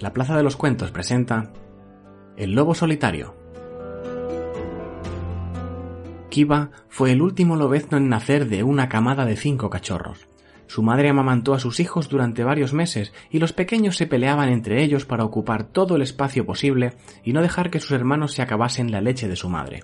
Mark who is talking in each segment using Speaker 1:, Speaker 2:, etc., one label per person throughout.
Speaker 1: La Plaza de los Cuentos presenta El Lobo Solitario. Kiva fue el último lobezno en nacer de una camada de cinco cachorros. Su madre amamantó a sus hijos durante varios meses y los pequeños se peleaban entre ellos para ocupar todo el espacio posible y no dejar que sus hermanos se acabasen la leche de su madre.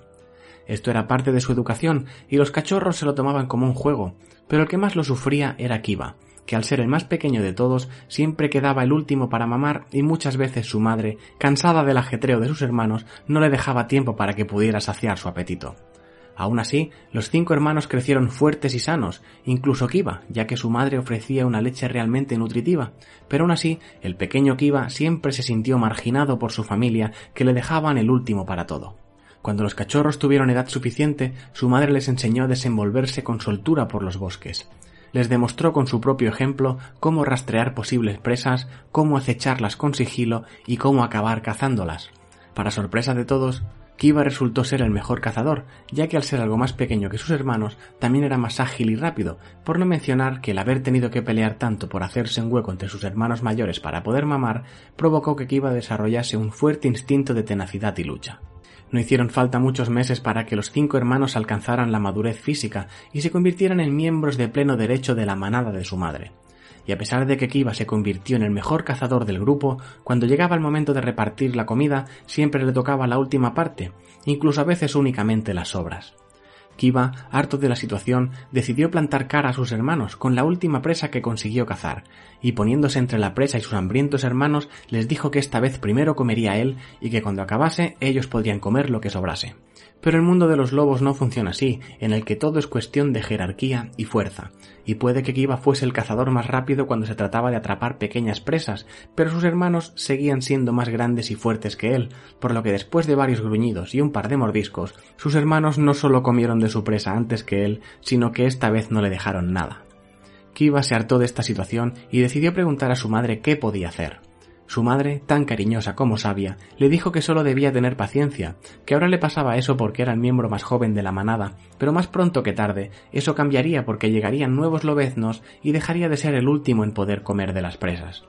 Speaker 1: Esto era parte de su educación y los cachorros se lo tomaban como un juego, pero el que más lo sufría era Kiva, que al ser el más pequeño de todos siempre quedaba el último para mamar y muchas veces su madre, cansada del ajetreo de sus hermanos, no le dejaba tiempo para que pudiera saciar su apetito. Aún así, los cinco hermanos crecieron fuertes y sanos, incluso Kiva, ya que su madre ofrecía una leche realmente nutritiva, pero aún así, el pequeño Kiva siempre se sintió marginado por su familia, que le dejaban el último para todo. Cuando los cachorros tuvieron edad suficiente, su madre les enseñó a desenvolverse con soltura por los bosques les demostró con su propio ejemplo cómo rastrear posibles presas, cómo acecharlas con sigilo y cómo acabar cazándolas. Para sorpresa de todos, Kiva resultó ser el mejor cazador, ya que al ser algo más pequeño que sus hermanos, también era más ágil y rápido, por no mencionar que el haber tenido que pelear tanto por hacerse un hueco entre sus hermanos mayores para poder mamar, provocó que Kiva desarrollase un fuerte instinto de tenacidad y lucha. No hicieron falta muchos meses para que los cinco hermanos alcanzaran la madurez física y se convirtieran en miembros de pleno derecho de la manada de su madre. Y a pesar de que Kiva se convirtió en el mejor cazador del grupo, cuando llegaba el momento de repartir la comida siempre le tocaba la última parte, incluso a veces únicamente las sobras. Kiva, harto de la situación, decidió plantar cara a sus hermanos con la última presa que consiguió cazar, y poniéndose entre la presa y sus hambrientos hermanos, les dijo que esta vez primero comería él y que cuando acabase ellos podrían comer lo que sobrase. Pero el mundo de los lobos no funciona así, en el que todo es cuestión de jerarquía y fuerza, y puede que Kiva fuese el cazador más rápido cuando se trataba de atrapar pequeñas presas, pero sus hermanos seguían siendo más grandes y fuertes que él, por lo que después de varios gruñidos y un par de mordiscos, sus hermanos no solo comieron de su presa antes que él, sino que esta vez no le dejaron nada. Kiva se hartó de esta situación y decidió preguntar a su madre qué podía hacer. Su madre, tan cariñosa como sabia, le dijo que solo debía tener paciencia, que ahora le pasaba eso porque era el miembro más joven de la manada, pero más pronto que tarde eso cambiaría porque llegarían nuevos lobeznos y dejaría de ser el último en poder comer de las presas.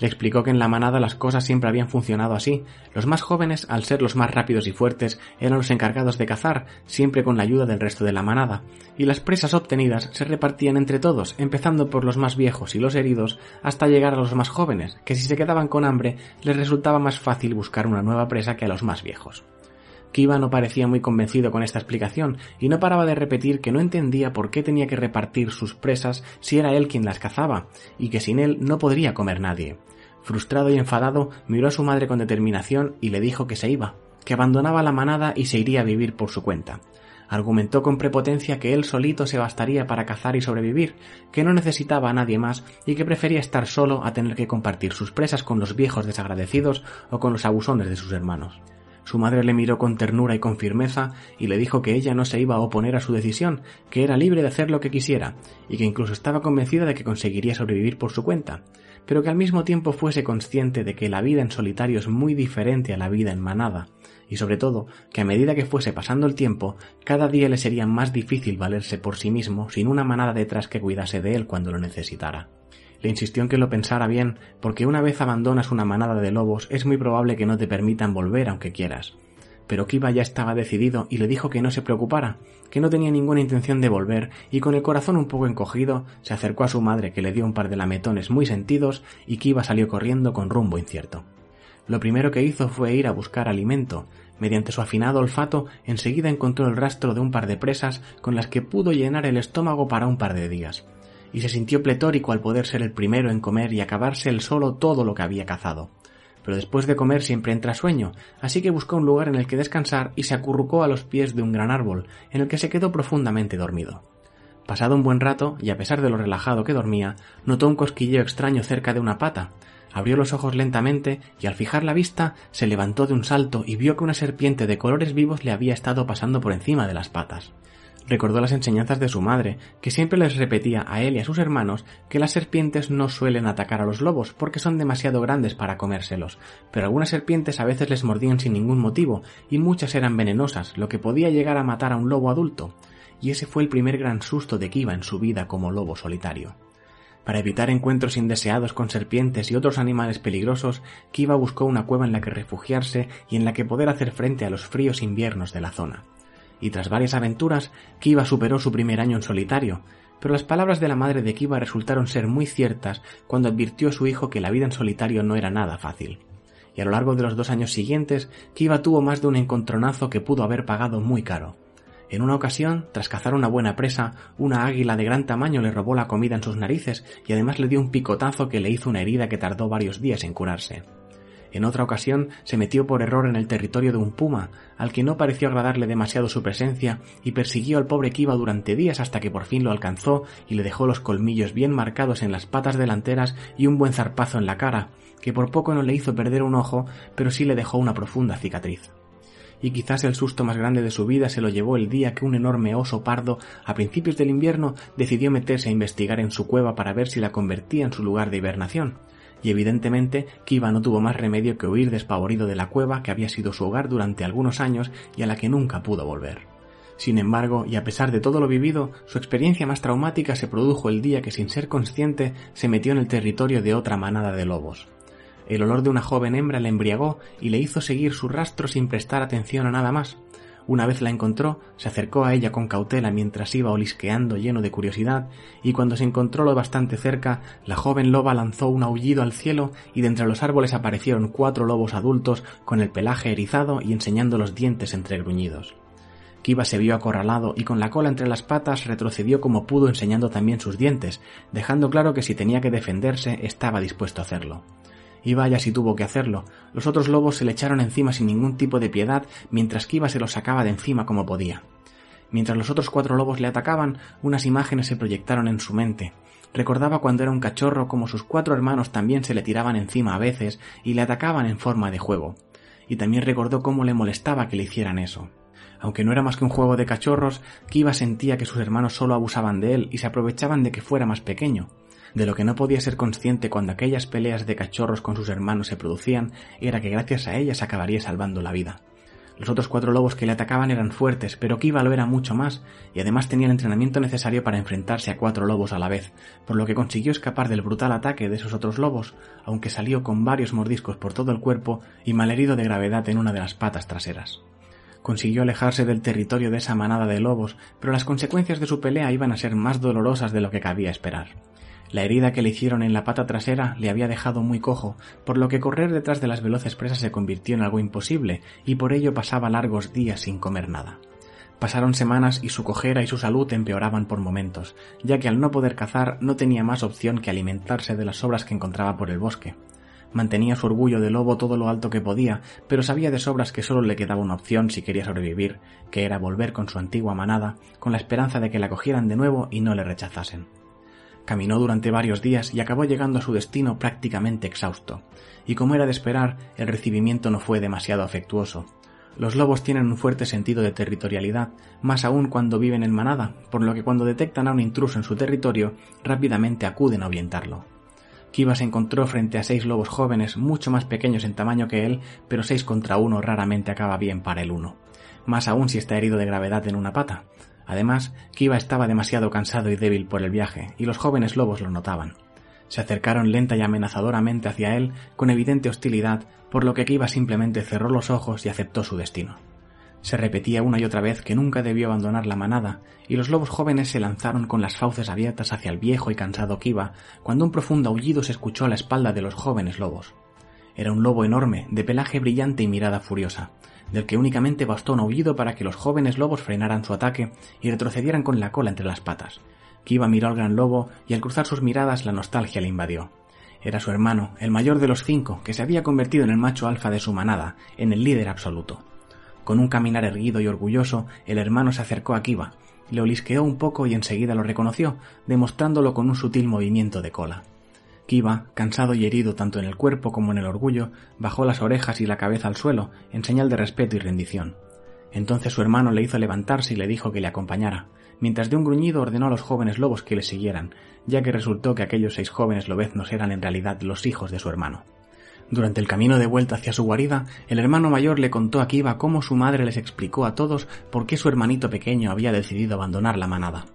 Speaker 1: Le explicó que en la manada las cosas siempre habían funcionado así. Los más jóvenes, al ser los más rápidos y fuertes, eran los encargados de cazar, siempre con la ayuda del resto de la manada, y las presas obtenidas se repartían entre todos, empezando por los más viejos y los heridos, hasta llegar a los más jóvenes, que si se quedaban con hambre les resultaba más fácil buscar una nueva presa que a los más viejos. Kiva no parecía muy convencido con esta explicación y no paraba de repetir que no entendía por qué tenía que repartir sus presas si era él quien las cazaba y que sin él no podría comer nadie. Frustrado y enfadado, miró a su madre con determinación y le dijo que se iba, que abandonaba la manada y se iría a vivir por su cuenta. Argumentó con prepotencia que él solito se bastaría para cazar y sobrevivir, que no necesitaba a nadie más y que prefería estar solo a tener que compartir sus presas con los viejos desagradecidos o con los abusones de sus hermanos. Su madre le miró con ternura y con firmeza y le dijo que ella no se iba a oponer a su decisión, que era libre de hacer lo que quisiera, y que incluso estaba convencida de que conseguiría sobrevivir por su cuenta, pero que al mismo tiempo fuese consciente de que la vida en solitario es muy diferente a la vida en manada, y sobre todo que a medida que fuese pasando el tiempo, cada día le sería más difícil valerse por sí mismo sin una manada detrás que cuidase de él cuando lo necesitara. Le insistió en que lo pensara bien, porque una vez abandonas una manada de lobos es muy probable que no te permitan volver aunque quieras. Pero Kiva ya estaba decidido y le dijo que no se preocupara, que no tenía ninguna intención de volver, y con el corazón un poco encogido, se acercó a su madre que le dio un par de lametones muy sentidos y Kiva salió corriendo con rumbo incierto. Lo primero que hizo fue ir a buscar alimento. Mediante su afinado olfato, enseguida encontró el rastro de un par de presas con las que pudo llenar el estómago para un par de días y se sintió pletórico al poder ser el primero en comer y acabarse él solo todo lo que había cazado. Pero después de comer siempre entra sueño, así que buscó un lugar en el que descansar y se acurrucó a los pies de un gran árbol, en el que se quedó profundamente dormido. Pasado un buen rato, y a pesar de lo relajado que dormía, notó un cosquilleo extraño cerca de una pata. Abrió los ojos lentamente y al fijar la vista se levantó de un salto y vio que una serpiente de colores vivos le había estado pasando por encima de las patas recordó las enseñanzas de su madre, que siempre les repetía a él y a sus hermanos que las serpientes no suelen atacar a los lobos porque son demasiado grandes para comérselos, pero algunas serpientes a veces les mordían sin ningún motivo y muchas eran venenosas, lo que podía llegar a matar a un lobo adulto, y ese fue el primer gran susto de Kiva en su vida como lobo solitario. Para evitar encuentros indeseados con serpientes y otros animales peligrosos, Kiva buscó una cueva en la que refugiarse y en la que poder hacer frente a los fríos inviernos de la zona. Y tras varias aventuras, Kiva superó su primer año en solitario, pero las palabras de la madre de Kiva resultaron ser muy ciertas cuando advirtió a su hijo que la vida en solitario no era nada fácil. Y a lo largo de los dos años siguientes, Kiva tuvo más de un encontronazo que pudo haber pagado muy caro. En una ocasión, tras cazar una buena presa, una águila de gran tamaño le robó la comida en sus narices y además le dio un picotazo que le hizo una herida que tardó varios días en curarse. En otra ocasión se metió por error en el territorio de un puma, al que no pareció agradarle demasiado su presencia, y persiguió al pobre Kiva durante días hasta que por fin lo alcanzó y le dejó los colmillos bien marcados en las patas delanteras y un buen zarpazo en la cara, que por poco no le hizo perder un ojo, pero sí le dejó una profunda cicatriz y quizás el susto más grande de su vida se lo llevó el día que un enorme oso pardo, a principios del invierno, decidió meterse a investigar en su cueva para ver si la convertía en su lugar de hibernación. Y evidentemente Kiva no tuvo más remedio que huir despavorido de la cueva que había sido su hogar durante algunos años y a la que nunca pudo volver. Sin embargo, y a pesar de todo lo vivido, su experiencia más traumática se produjo el día que sin ser consciente se metió en el territorio de otra manada de lobos. El olor de una joven hembra le embriagó y le hizo seguir su rastro sin prestar atención a nada más. Una vez la encontró, se acercó a ella con cautela mientras iba olisqueando lleno de curiosidad, y cuando se encontró lo bastante cerca, la joven loba lanzó un aullido al cielo y de entre los árboles aparecieron cuatro lobos adultos con el pelaje erizado y enseñando los dientes entre gruñidos. Kiva se vio acorralado y con la cola entre las patas retrocedió como pudo enseñando también sus dientes, dejando claro que si tenía que defenderse estaba dispuesto a hacerlo. Y vaya si tuvo que hacerlo. Los otros lobos se le echaron encima sin ningún tipo de piedad, mientras Kiva se los sacaba de encima como podía. Mientras los otros cuatro lobos le atacaban, unas imágenes se proyectaron en su mente. Recordaba cuando era un cachorro como sus cuatro hermanos también se le tiraban encima a veces y le atacaban en forma de juego. Y también recordó cómo le molestaba que le hicieran eso. Aunque no era más que un juego de cachorros, Kiva sentía que sus hermanos solo abusaban de él y se aprovechaban de que fuera más pequeño. De lo que no podía ser consciente cuando aquellas peleas de cachorros con sus hermanos se producían era que gracias a ellas acabaría salvando la vida. Los otros cuatro lobos que le atacaban eran fuertes, pero Kiva lo era mucho más, y además tenía el entrenamiento necesario para enfrentarse a cuatro lobos a la vez, por lo que consiguió escapar del brutal ataque de esos otros lobos, aunque salió con varios mordiscos por todo el cuerpo y malherido de gravedad en una de las patas traseras. Consiguió alejarse del territorio de esa manada de lobos, pero las consecuencias de su pelea iban a ser más dolorosas de lo que cabía esperar. La herida que le hicieron en la pata trasera le había dejado muy cojo, por lo que correr detrás de las veloces presas se convirtió en algo imposible, y por ello pasaba largos días sin comer nada. Pasaron semanas y su cojera y su salud empeoraban por momentos, ya que al no poder cazar no tenía más opción que alimentarse de las sobras que encontraba por el bosque. Mantenía su orgullo de lobo todo lo alto que podía, pero sabía de sobras que solo le quedaba una opción si quería sobrevivir, que era volver con su antigua manada, con la esperanza de que la cogieran de nuevo y no le rechazasen. Caminó durante varios días y acabó llegando a su destino prácticamente exhausto. Y como era de esperar, el recibimiento no fue demasiado afectuoso. Los lobos tienen un fuerte sentido de territorialidad, más aún cuando viven en manada, por lo que cuando detectan a un intruso en su territorio, rápidamente acuden a ahuyentarlo. Kiva se encontró frente a seis lobos jóvenes, mucho más pequeños en tamaño que él, pero seis contra uno raramente acaba bien para el uno. Más aún si está herido de gravedad en una pata. Además, Kiva estaba demasiado cansado y débil por el viaje, y los jóvenes lobos lo notaban. Se acercaron lenta y amenazadoramente hacia él con evidente hostilidad, por lo que Kiva simplemente cerró los ojos y aceptó su destino. Se repetía una y otra vez que nunca debió abandonar la manada, y los lobos jóvenes se lanzaron con las fauces abiertas hacia el viejo y cansado Kiva, cuando un profundo aullido se escuchó a la espalda de los jóvenes lobos. Era un lobo enorme, de pelaje brillante y mirada furiosa del que únicamente bastó un aullido para que los jóvenes lobos frenaran su ataque y retrocedieran con la cola entre las patas. Kiva miró al gran lobo y al cruzar sus miradas la nostalgia le invadió. Era su hermano, el mayor de los cinco, que se había convertido en el macho alfa de su manada, en el líder absoluto. Con un caminar erguido y orgulloso, el hermano se acercó a Kiva, le olisqueó un poco y enseguida lo reconoció, demostrándolo con un sutil movimiento de cola. Kiva, cansado y herido tanto en el cuerpo como en el orgullo, bajó las orejas y la cabeza al suelo, en señal de respeto y rendición. Entonces su hermano le hizo levantarse y le dijo que le acompañara, mientras de un gruñido ordenó a los jóvenes lobos que le siguieran, ya que resultó que aquellos seis jóvenes lobeznos eran en realidad los hijos de su hermano. Durante el camino de vuelta hacia su guarida, el hermano mayor le contó a Kiva cómo su madre les explicó a todos por qué su hermanito pequeño había decidido abandonar la manada.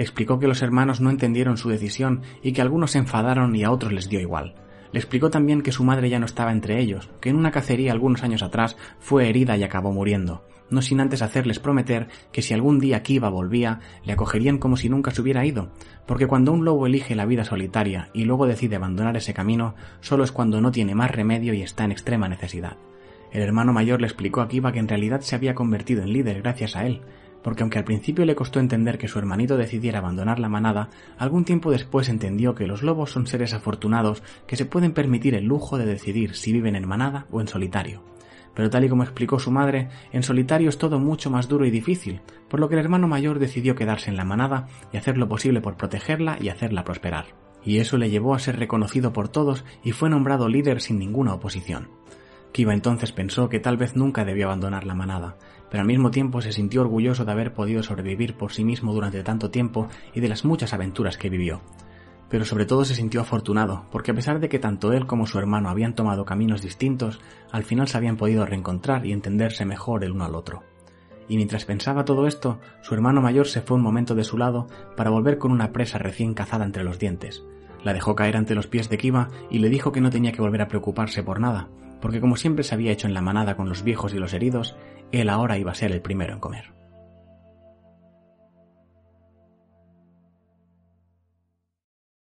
Speaker 1: Explicó que los hermanos no entendieron su decisión y que algunos se enfadaron y a otros les dio igual. Le explicó también que su madre ya no estaba entre ellos, que en una cacería algunos años atrás fue herida y acabó muriendo, no sin antes hacerles prometer que si algún día Kiva volvía, le acogerían como si nunca se hubiera ido, porque cuando un lobo elige la vida solitaria y luego decide abandonar ese camino, solo es cuando no tiene más remedio y está en extrema necesidad. El hermano mayor le explicó a Kiva que en realidad se había convertido en líder gracias a él, porque aunque al principio le costó entender que su hermanito decidiera abandonar la manada, algún tiempo después entendió que los lobos son seres afortunados que se pueden permitir el lujo de decidir si viven en manada o en solitario. Pero tal y como explicó su madre, en solitario es todo mucho más duro y difícil, por lo que el hermano mayor decidió quedarse en la manada y hacer lo posible por protegerla y hacerla prosperar. Y eso le llevó a ser reconocido por todos y fue nombrado líder sin ninguna oposición. Kiva entonces pensó que tal vez nunca debió abandonar la manada, pero al mismo tiempo se sintió orgulloso de haber podido sobrevivir por sí mismo durante tanto tiempo y de las muchas aventuras que vivió. Pero sobre todo se sintió afortunado, porque a pesar de que tanto él como su hermano habían tomado caminos distintos, al final se habían podido reencontrar y entenderse mejor el uno al otro. Y mientras pensaba todo esto, su hermano mayor se fue un momento de su lado para volver con una presa recién cazada entre los dientes. La dejó caer ante los pies de Kiva y le dijo que no tenía que volver a preocuparse por nada, porque como siempre se había hecho en la manada con los viejos y los heridos, él ahora iba a ser el primero en comer.